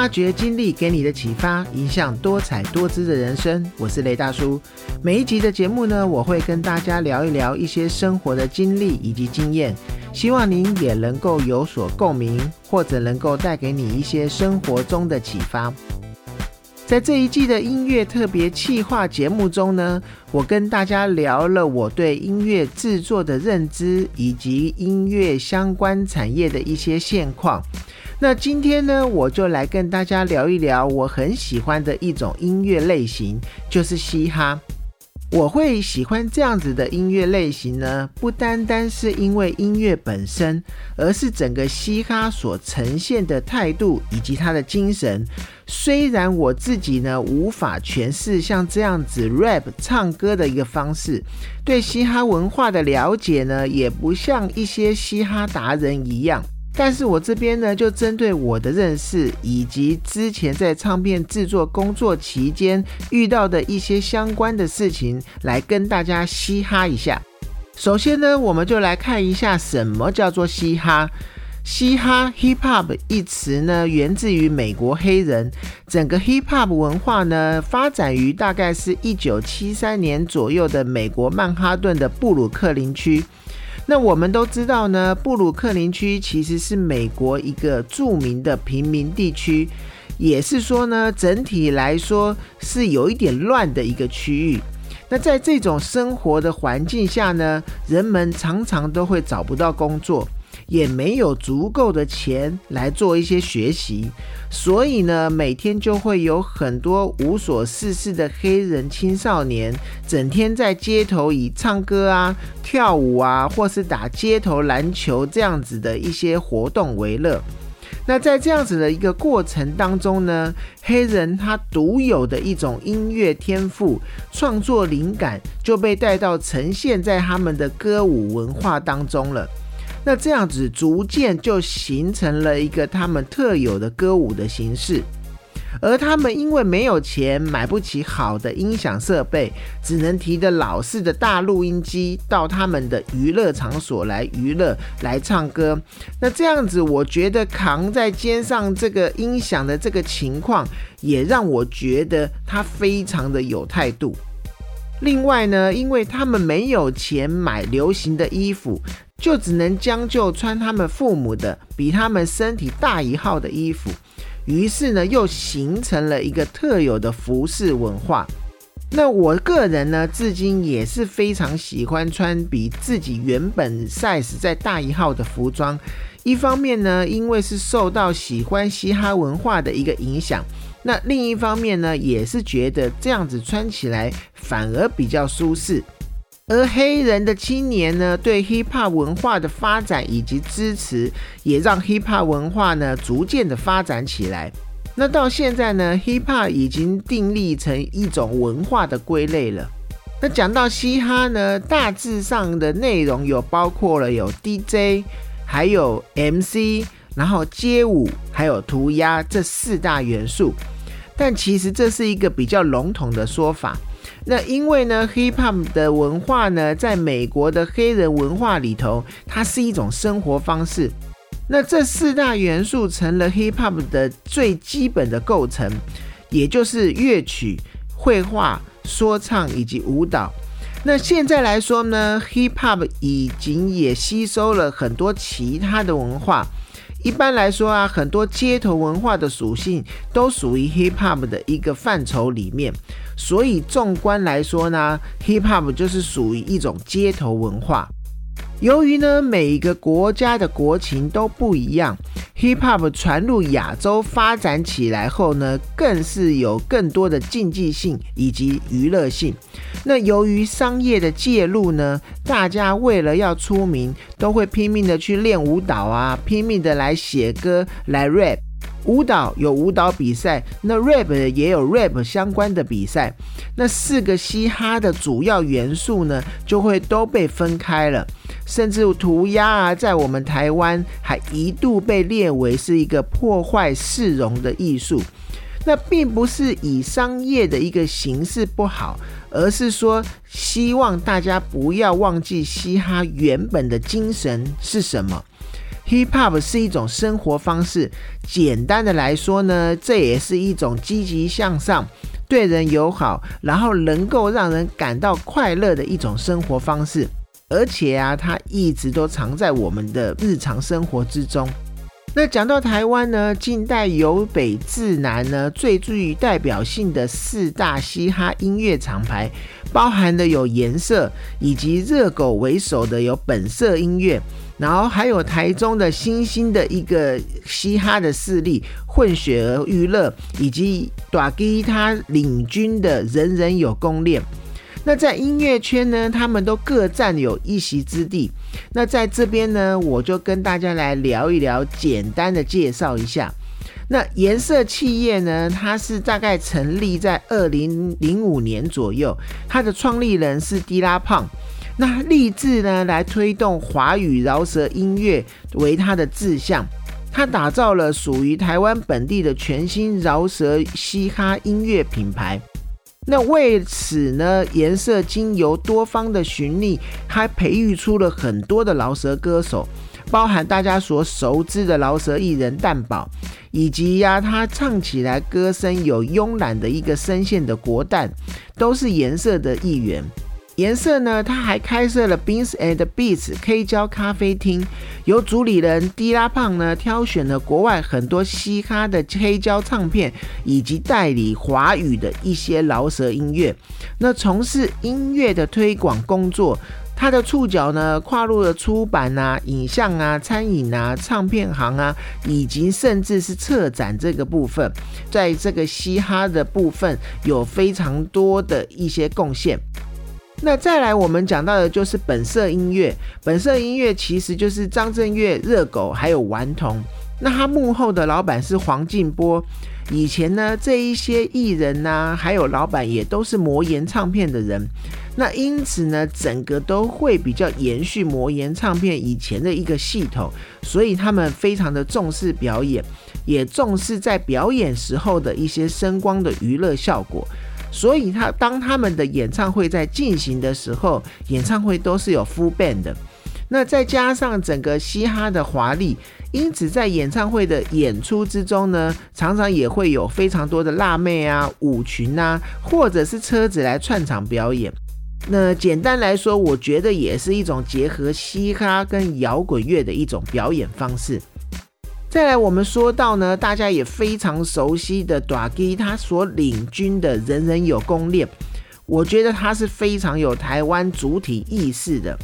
发掘经历给你的启发，影响多彩多姿的人生。我是雷大叔。每一集的节目呢，我会跟大家聊一聊一些生活的经历以及经验，希望您也能够有所共鸣，或者能够带给你一些生活中的启发。在这一季的音乐特别企划节目中呢，我跟大家聊了我对音乐制作的认知，以及音乐相关产业的一些现况。那今天呢，我就来跟大家聊一聊我很喜欢的一种音乐类型，就是嘻哈。我会喜欢这样子的音乐类型呢，不单单是因为音乐本身，而是整个嘻哈所呈现的态度以及它的精神。虽然我自己呢无法诠释像这样子 rap 唱歌的一个方式，对嘻哈文化的了解呢，也不像一些嘻哈达人一样。但是我这边呢，就针对我的认识，以及之前在唱片制作工作期间遇到的一些相关的事情，来跟大家嘻哈一下。首先呢，我们就来看一下什么叫做嘻哈。嘻哈 （hip hop） 一词呢，源自于美国黑人。整个 hip hop 文化呢，发展于大概是一九七三年左右的美国曼哈顿的布鲁克林区。那我们都知道呢，布鲁克林区其实是美国一个著名的平民地区，也是说呢，整体来说是有一点乱的一个区域。那在这种生活的环境下呢，人们常常都会找不到工作。也没有足够的钱来做一些学习，所以呢，每天就会有很多无所事事的黑人青少年，整天在街头以唱歌啊、跳舞啊，或是打街头篮球这样子的一些活动为乐。那在这样子的一个过程当中呢，黑人他独有的一种音乐天赋、创作灵感就被带到呈现在他们的歌舞文化当中了。那这样子逐渐就形成了一个他们特有的歌舞的形式，而他们因为没有钱买不起好的音响设备，只能提着老式的大录音机到他们的娱乐场所来娱乐、来唱歌。那这样子，我觉得扛在肩上这个音响的这个情况，也让我觉得他非常的有态度。另外呢，因为他们没有钱买流行的衣服。就只能将就穿他们父母的比他们身体大一号的衣服，于是呢，又形成了一个特有的服饰文化。那我个人呢，至今也是非常喜欢穿比自己原本 size 再大一号的服装。一方面呢，因为是受到喜欢嘻哈文化的一个影响；那另一方面呢，也是觉得这样子穿起来反而比较舒适。而黑人的青年呢，对 hip hop 文化的发展以及支持，也让 hip hop 文化呢逐渐的发展起来。那到现在呢，hip hop 已经定立成一种文化的归类了。那讲到嘻哈呢，大致上的内容有包括了有 DJ，还有 MC，然后街舞，还有涂鸦这四大元素。但其实这是一个比较笼统的说法。那因为呢，hip hop 的文化呢，在美国的黑人文化里头，它是一种生活方式。那这四大元素成了 hip hop 的最基本的构成，也就是乐曲、绘画、说唱以及舞蹈。那现在来说呢，hip hop 已经也吸收了很多其他的文化。一般来说啊，很多街头文化的属性都属于 hip hop 的一个范畴里面，所以纵观来说呢，hip hop 就是属于一种街头文化。由于呢，每一个国家的国情都不一样，hip hop 传入亚洲发展起来后呢，更是有更多的竞技性以及娱乐性。那由于商业的介入呢，大家为了要出名，都会拼命的去练舞蹈啊，拼命的来写歌来 rap。舞蹈有舞蹈比赛，那 rap 也有 rap 相关的比赛。那四个嘻哈的主要元素呢，就会都被分开了。甚至涂鸦啊，在我们台湾还一度被列为是一个破坏市容的艺术。那并不是以商业的一个形式不好，而是说希望大家不要忘记嘻哈原本的精神是什么。Hip Hop 是一种生活方式，简单的来说呢，这也是一种积极向上、对人友好，然后能够让人感到快乐的一种生活方式。而且啊，它一直都藏在我们的日常生活之中。那讲到台湾呢，近代由北至南呢，最具代表性的四大嘻哈音乐厂牌，包含的有颜色以及热狗为首的有本色音乐，然后还有台中的新兴的一个嘻哈的势力混血儿娱乐，以及短吉他领军的人人有功练。那在音乐圈呢，他们都各占有一席之地。那在这边呢，我就跟大家来聊一聊，简单的介绍一下。那颜色企业呢，它是大概成立在二零零五年左右，它的创立人是迪拉胖。那立志呢，来推动华语饶舌音乐为他的志向。他打造了属于台湾本地的全新饶舌嘻哈音乐品牌。那为此呢，颜色经由多方的寻觅，还培育出了很多的饶舌歌手，包含大家所熟知的饶舌艺人蛋宝，以及呀，他唱起来歌声有慵懒的一个声线的国蛋，都是颜色的一员。颜色呢？他还开设了 Beans and Beats K 胶咖啡厅，由主理人迪拉胖呢挑选了国外很多嘻哈的黑胶唱片，以及代理华语的一些饶舌音乐。那从事音乐的推广工作，他的触角呢跨入了出版啊、影像啊、餐饮啊、唱片行啊，以及甚至是策展这个部分，在这个嘻哈的部分有非常多的一些贡献。那再来，我们讲到的就是本色音乐。本色音乐其实就是张震岳、热狗还有顽童。那他幕后的老板是黄靖波。以前呢，这一些艺人呐，还有老板也都是魔岩唱片的人。那因此呢，整个都会比较延续魔岩唱片以前的一个系统，所以他们非常的重视表演，也重视在表演时候的一些声光的娱乐效果。所以，他当他们的演唱会在进行的时候，演唱会都是有 full band 的。那再加上整个嘻哈的华丽，因此在演唱会的演出之中呢，常常也会有非常多的辣妹啊、舞裙啊，或者是车子来串场表演。那简单来说，我觉得也是一种结合嘻哈跟摇滚乐的一种表演方式。再来，我们说到呢，大家也非常熟悉的 d a g 他所领军的人人有攻略，我觉得他是非常有台湾主体意识的。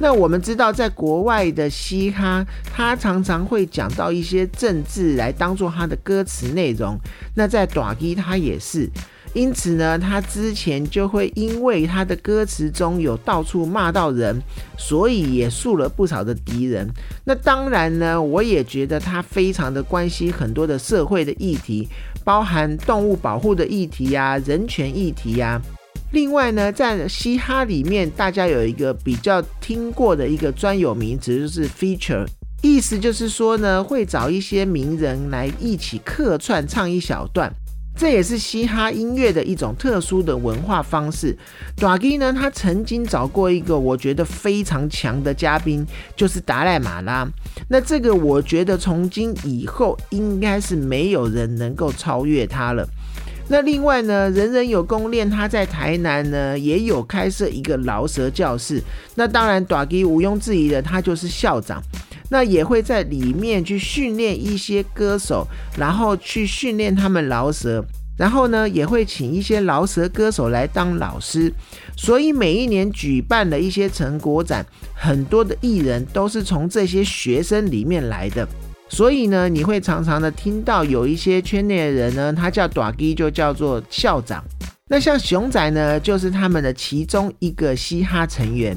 那我们知道，在国外的嘻哈，他常常会讲到一些政治来当做他的歌词内容。那在 d a g 他也是。因此呢，他之前就会因为他的歌词中有到处骂到人，所以也树了不少的敌人。那当然呢，我也觉得他非常的关心很多的社会的议题，包含动物保护的议题呀、人权议题呀。另外呢，在嘻哈里面，大家有一个比较听过的一个专有名词，就是 feature，意思就是说呢，会找一些名人来一起客串唱一小段。这也是嘻哈音乐的一种特殊的文化方式。Dagi 呢，他曾经找过一个我觉得非常强的嘉宾，就是达赖马拉。那这个我觉得从今以后应该是没有人能够超越他了。那另外呢，人人有功练，他在台南呢也有开设一个饶舌教室。那当然，，Dagi 毋庸置疑的，他就是校长。那也会在里面去训练一些歌手，然后去训练他们饶舌，然后呢也会请一些饶舌歌手来当老师，所以每一年举办的一些成果展，很多的艺人都是从这些学生里面来的，所以呢你会常常的听到有一些圈内的人呢，他叫短基就叫做校长，那像熊仔呢就是他们的其中一个嘻哈成员。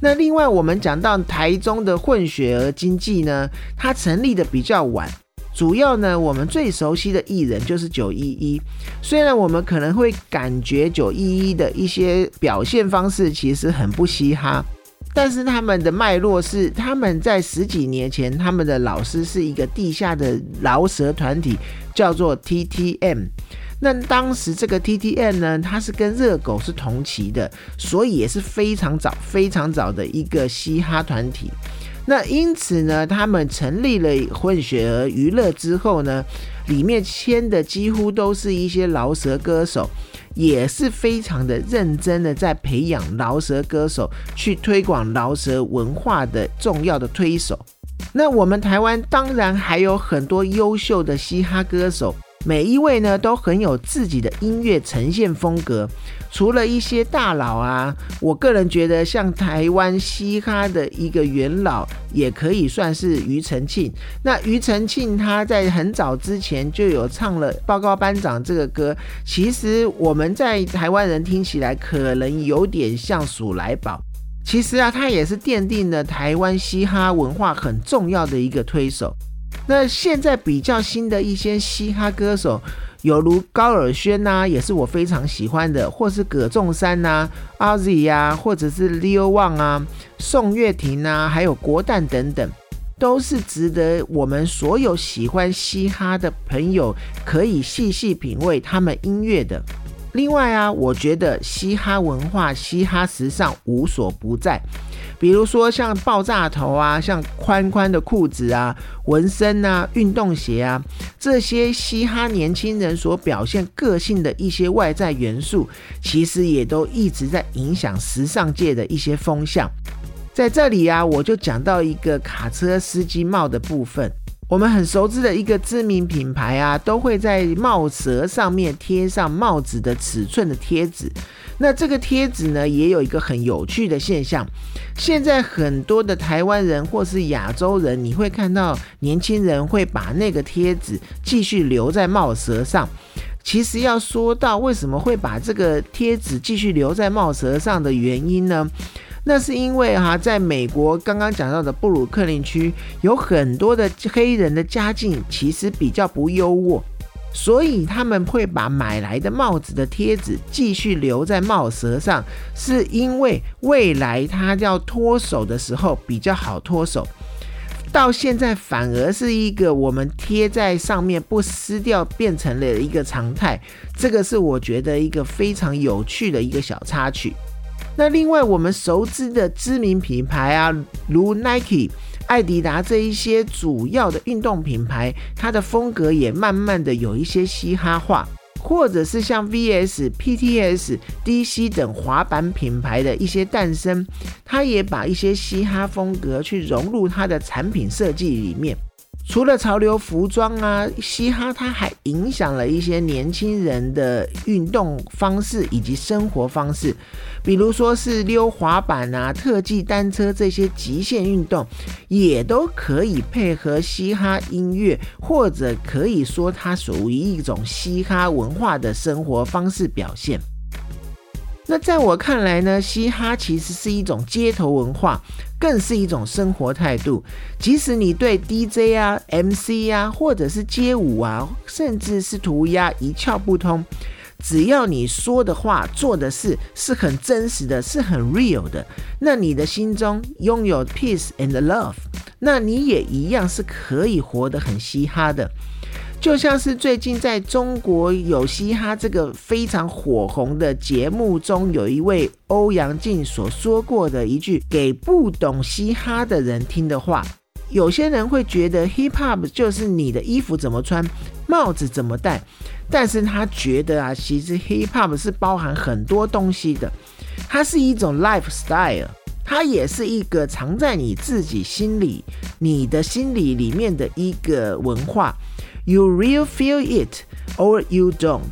那另外，我们讲到台中的混血儿经济呢，它成立的比较晚，主要呢，我们最熟悉的艺人就是九一一。虽然我们可能会感觉九一一的一些表现方式其实很不嘻哈，但是他们的脉络是他们在十几年前，他们的老师是一个地下的饶舌团体，叫做 T T M。那当时这个 T T N 呢，它是跟热狗是同期的，所以也是非常早、非常早的一个嘻哈团体。那因此呢，他们成立了混血儿娱乐之后呢，里面签的几乎都是一些饶舌歌手。也是非常的认真的在培养饶舌歌手，去推广饶舌文化的重要的推手。那我们台湾当然还有很多优秀的嘻哈歌手。每一位呢都很有自己的音乐呈现风格，除了一些大佬啊，我个人觉得像台湾嘻哈的一个元老，也可以算是庾澄庆。那庾澄庆他在很早之前就有唱了《报告班长》这个歌，其实我们在台湾人听起来可能有点像鼠来宝，其实啊，他也是奠定了台湾嘻哈文化很重要的一个推手。那现在比较新的一些嘻哈歌手，有如高尔宣呐，也是我非常喜欢的，或是葛仲山呐、阿 Z 呀，或者是 Leo Wang 啊、宋岳庭啊，还有国蛋等等，都是值得我们所有喜欢嘻哈的朋友可以细细品味他们音乐的。另外啊，我觉得嘻哈文化、嘻哈时尚无所不在。比如说像爆炸头啊，像宽宽的裤子啊、纹身啊、运动鞋啊，这些嘻哈年轻人所表现个性的一些外在元素，其实也都一直在影响时尚界的一些风向。在这里啊，我就讲到一个卡车司机帽的部分。我们很熟知的一个知名品牌啊，都会在帽舌上面贴上帽子的尺寸的贴纸。那这个贴纸呢，也有一个很有趣的现象。现在很多的台湾人或是亚洲人，你会看到年轻人会把那个贴纸继续留在帽舌上。其实要说到为什么会把这个贴纸继续留在帽舌上的原因呢？那是因为哈，在美国刚刚讲到的布鲁克林区，有很多的黑人的家境其实比较不优渥，所以他们会把买来的帽子的贴纸继续留在帽舌上，是因为未来他要脱手的时候比较好脱手。到现在反而是一个我们贴在上面不撕掉，变成了一个常态。这个是我觉得一个非常有趣的一个小插曲。那另外，我们熟知的知名品牌啊，如 Nike、艾迪达这一些主要的运动品牌，它的风格也慢慢的有一些嘻哈化，或者是像 VS、PTS、DC 等滑板品牌的一些诞生，它也把一些嘻哈风格去融入它的产品设计里面。除了潮流服装啊，嘻哈它还影响了一些年轻人的运动方式以及生活方式，比如说是溜滑板啊、特技单车这些极限运动，也都可以配合嘻哈音乐，或者可以说它属于一种嘻哈文化的生活方式表现。那在我看来呢，嘻哈其实是一种街头文化，更是一种生活态度。即使你对 DJ 啊、MC 啊，或者是街舞啊，甚至是涂鸦一窍不通，只要你说的话、做的事是很真实的，是很 real 的，那你的心中拥有 peace and love，那你也一样是可以活得很嘻哈的。就像是最近在中国有嘻哈这个非常火红的节目中，有一位欧阳靖所说过的一句给不懂嘻哈的人听的话。有些人会觉得 hip hop 就是你的衣服怎么穿，帽子怎么戴，但是他觉得啊，其实 hip hop 是包含很多东西的，它是一种 lifestyle，它也是一个藏在你自己心里、你的心里里面的一个文化。You real feel it or you don't，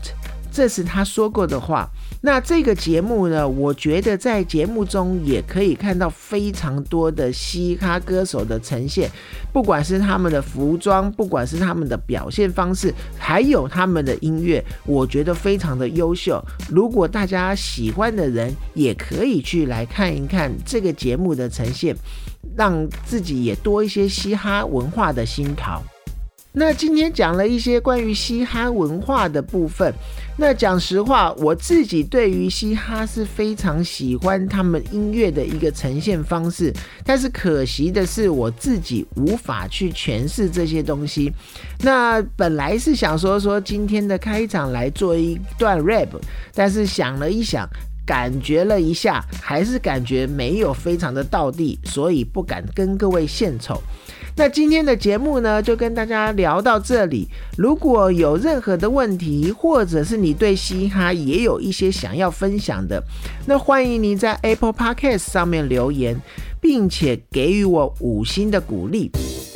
这是他说过的话。那这个节目呢，我觉得在节目中也可以看到非常多的嘻哈歌手的呈现，不管是他们的服装，不管是他们的表现方式，还有他们的音乐，我觉得非常的优秀。如果大家喜欢的人，也可以去来看一看这个节目的呈现，让自己也多一些嘻哈文化的心陶。那今天讲了一些关于嘻哈文化的部分。那讲实话，我自己对于嘻哈是非常喜欢他们音乐的一个呈现方式。但是可惜的是，我自己无法去诠释这些东西。那本来是想说说今天的开场来做一段 rap，但是想了一想。感觉了一下，还是感觉没有非常的到地，所以不敢跟各位献丑。那今天的节目呢，就跟大家聊到这里。如果有任何的问题，或者是你对嘻哈也有一些想要分享的，那欢迎你在 Apple Podcast 上面留言，并且给予我五星的鼓励。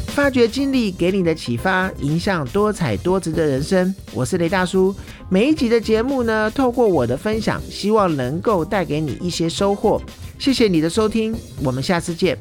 发掘经历给你的启发，影响多彩多姿的人生。我是雷大叔。每一集的节目呢，透过我的分享，希望能够带给你一些收获。谢谢你的收听，我们下次见。